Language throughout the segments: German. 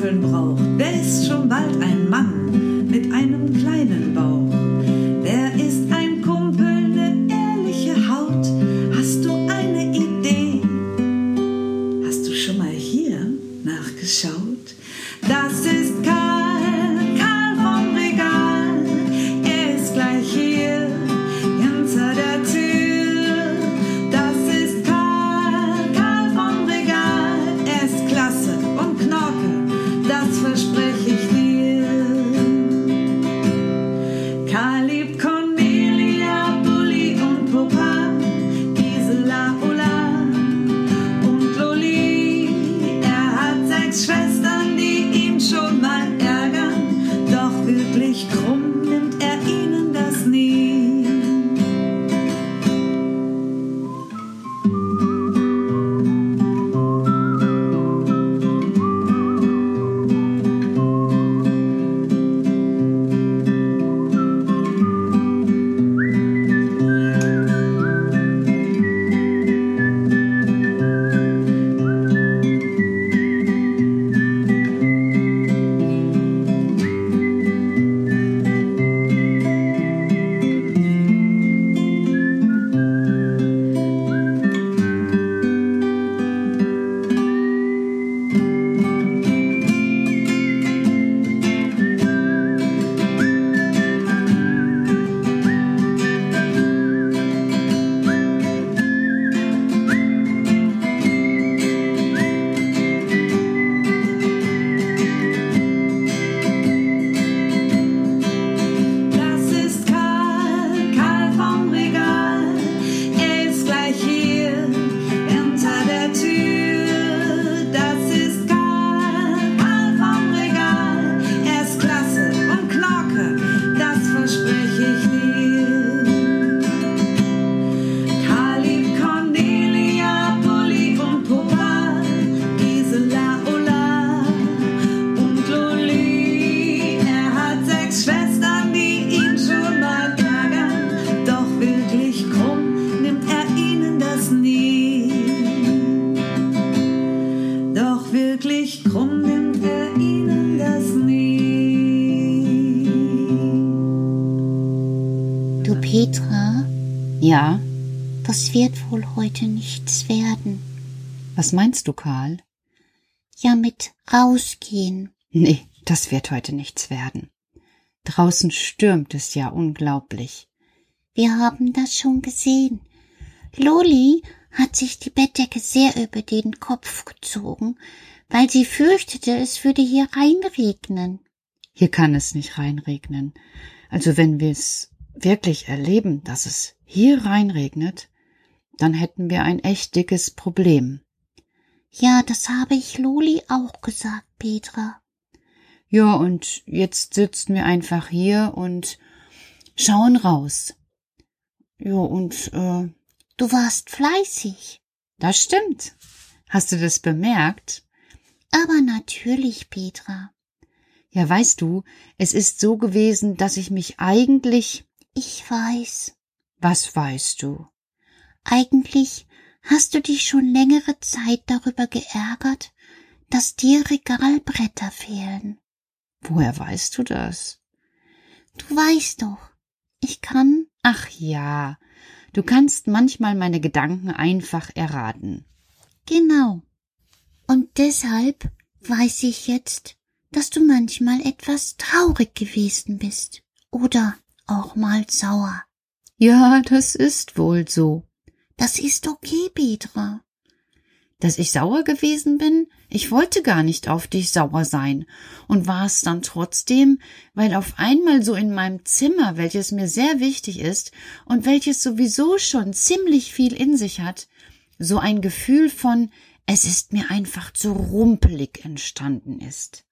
Dunkeln braucht, der ist schon bald ein Ja. Das wird wohl heute nichts werden. Was meinst du, Karl? Ja, mit rausgehen. Nee, das wird heute nichts werden. Draußen stürmt es ja unglaublich. Wir haben das schon gesehen. Loli hat sich die Bettdecke sehr über den Kopf gezogen, weil sie fürchtete, es würde hier reinregnen. Hier kann es nicht reinregnen. Also wenn wir es wirklich erleben, dass es hier reinregnet, dann hätten wir ein echt dickes Problem. Ja, das habe ich Loli auch gesagt, Petra. Ja, und jetzt sitzen wir einfach hier und schauen raus. Ja, und äh, du warst fleißig. Das stimmt. Hast du das bemerkt? Aber natürlich, Petra. Ja, weißt du, es ist so gewesen, dass ich mich eigentlich. Ich weiß. Was weißt du? Eigentlich hast du dich schon längere Zeit darüber geärgert, dass dir Regalbretter fehlen. Woher weißt du das? Du weißt doch, ich kann. Ach ja, du kannst manchmal meine Gedanken einfach erraten. Genau. Und deshalb weiß ich jetzt, dass du manchmal etwas traurig gewesen bist. Oder auch mal sauer. Ja, das ist wohl so. Das ist okay, Petra. Dass ich sauer gewesen bin? Ich wollte gar nicht auf dich sauer sein und war es dann trotzdem, weil auf einmal so in meinem Zimmer, welches mir sehr wichtig ist und welches sowieso schon ziemlich viel in sich hat, so ein Gefühl von es ist mir einfach zu rumpelig entstanden ist.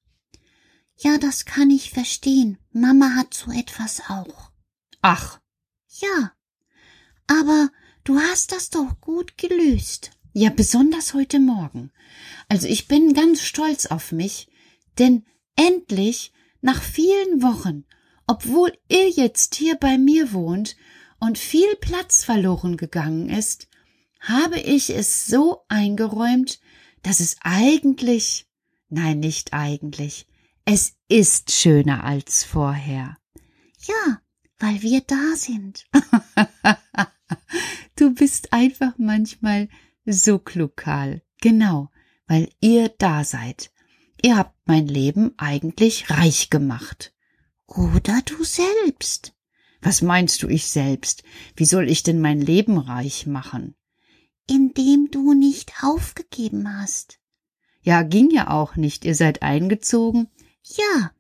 Ja, das kann ich verstehen. Mama hat so etwas auch. Ach, Ja. Aber du hast das doch gut gelöst. Ja, besonders heute Morgen. Also ich bin ganz stolz auf mich, denn endlich, nach vielen Wochen, obwohl ihr jetzt hier bei mir wohnt und viel Platz verloren gegangen ist, habe ich es so eingeräumt, dass es eigentlich, nein, nicht eigentlich, es ist schöner als vorher. Ja, weil wir da sind. Du bist einfach manchmal so klug, Karl. Genau, weil ihr da seid. Ihr habt mein Leben eigentlich reich gemacht. Oder du selbst. Was meinst du ich selbst? Wie soll ich denn mein Leben reich machen? Indem du nicht aufgegeben hast. Ja, ging ja auch nicht. Ihr seid eingezogen. Ja,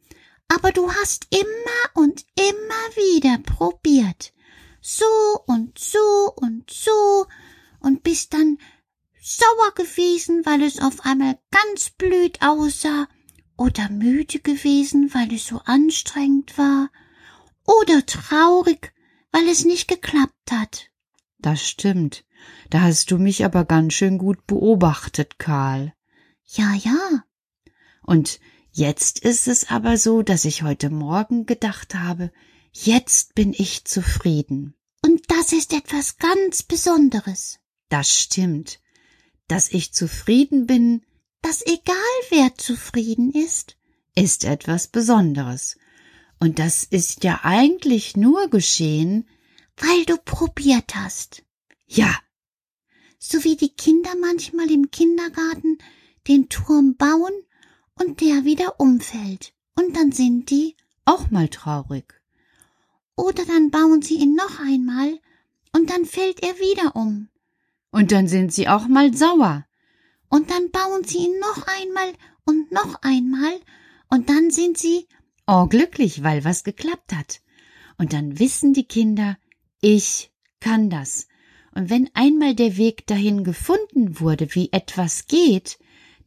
aber du hast immer und immer wieder probiert. So und so und so und bist dann sauer gewesen, weil es auf einmal ganz blöd aussah, oder müde gewesen, weil es so anstrengend war, oder traurig, weil es nicht geklappt hat. Das stimmt. Da hast du mich aber ganz schön gut beobachtet, Karl. Ja, ja, Und jetzt ist es aber so, dass ich heute Morgen gedacht habe, jetzt bin ich zufrieden. und das ist etwas ganz Besonderes, Das stimmt. Dass ich zufrieden bin, dass egal wer zufrieden ist, ist etwas Besonderes. Und das ist ja eigentlich nur geschehen, weil du probiert hast. ja, so wie die Kinder manchmal im Kindergarten den Turm bauen und der wieder umfällt. Und dann sind die, auch mal traurig. oder dann bauen sie ihn noch einmal und dann fällt er wieder um. Und dann sind sie auch mal sauer. Und dann bauen sie ihn noch einmal und noch einmal und dann sind sie, Oh, glücklich, weil was geklappt hat. Und dann wissen die Kinder, ich kann das. Und wenn einmal der Weg dahin gefunden wurde, wie etwas geht,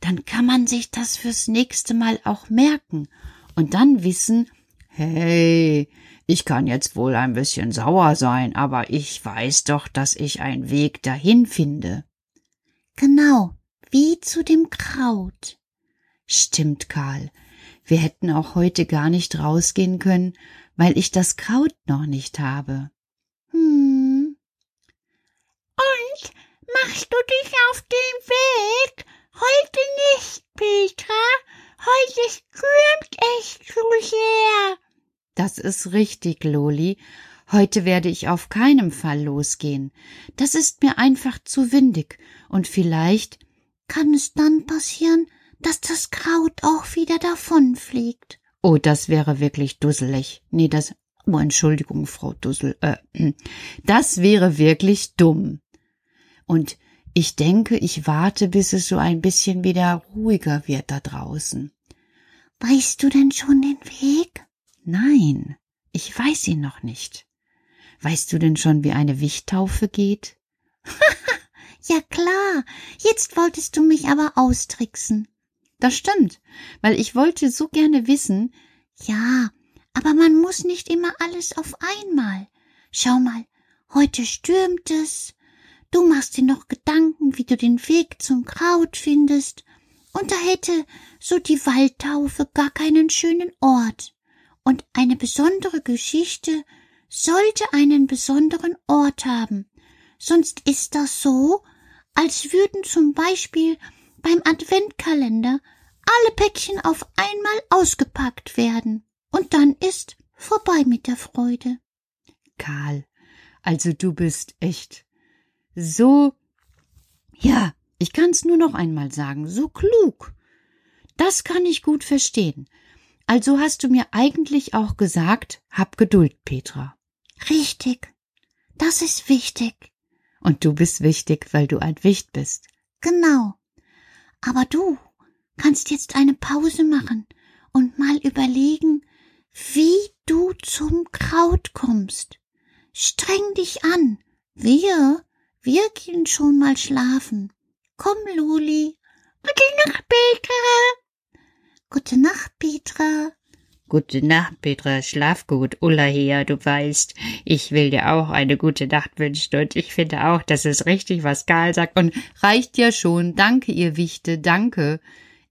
dann kann man sich das fürs nächste Mal auch merken und dann wissen, hey, ich kann jetzt wohl ein bisschen sauer sein, aber ich weiß doch, dass ich einen Weg dahin finde. genau, wie zu dem Kraut. Stimmt, Karl. Wir hätten auch heute gar nicht rausgehen können, weil ich das Kraut noch nicht habe. Hm. Und machst du dich auf den Weg? Heute nicht, Petra. Heute stürmt es zu sehr. Das ist richtig, Loli. Heute werde ich auf keinen Fall losgehen. Das ist mir einfach zu windig und vielleicht Kann es dann passieren, dass das Kraut auch wieder davonfliegt? Oh, das wäre wirklich dusselig. Nee, das. Oh, Entschuldigung, Frau Dussel. Äh, hm. das wäre wirklich dumm. Und ich denke, ich warte, bis es so ein bisschen wieder ruhiger wird da draußen. Weißt du denn schon den Weg? Nein, ich weiß ihn noch nicht. Weißt du denn schon, wie eine Wichttaufe geht? Ja klar, jetzt wolltest du mich aber austricksen. das stimmt, weil ich wollte so gerne wissen, Ja, aber man muss nicht immer alles auf einmal. Schau mal, heute stürmt es. Du machst dir noch Gedanken, wie du den Weg zum Kraut findest. Und da hätte so die Waldtaufe gar keinen schönen Ort. Und eine besondere Geschichte sollte einen besonderen Ort haben. Sonst ist das so, als würden zum Beispiel beim Adventkalender alle Päckchen auf einmal ausgepackt werden. Und dann ist vorbei mit der Freude. Karl, also du bist echt so, ja, ich kann's nur noch einmal sagen, so klug. Das kann ich gut verstehen. Also hast du mir eigentlich auch gesagt, hab Geduld, Petra. Richtig. Das ist wichtig. Und du bist wichtig, weil du ein Wicht bist. Genau. Aber du kannst jetzt eine Pause machen und mal überlegen, wie du zum Kraut kommst. Streng dich an. Wir, wir gehen schon mal schlafen. Komm, Luli. Gute Nacht, Petra. Gute Nacht, Petra. Gute Nacht, Petra, schlaf gut. Ulla hier, du weißt, ich will dir auch eine gute Nacht wünschen und ich finde auch, das ist richtig, was Karl sagt. Und reicht ja schon. Danke, ihr Wichte, danke.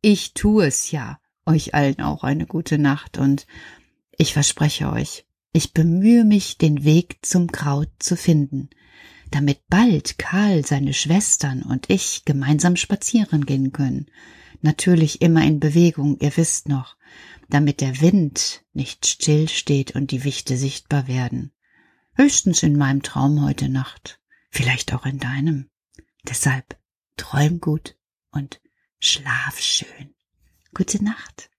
Ich tue es ja. Euch allen auch eine gute Nacht und ich verspreche euch, ich bemühe mich, den Weg zum Kraut zu finden, damit bald Karl, seine Schwestern und ich gemeinsam spazieren gehen können. Natürlich immer in Bewegung, ihr wisst noch, damit der Wind nicht still steht und die Wichte sichtbar werden. Höchstens in meinem Traum heute Nacht, vielleicht auch in deinem. Deshalb träum gut und schlaf schön. Gute Nacht.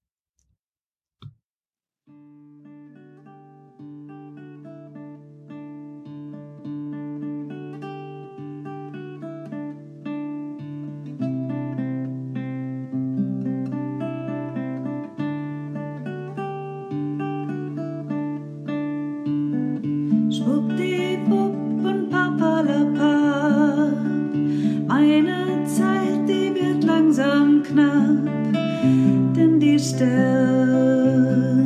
Langsam knapp, denn die Sterne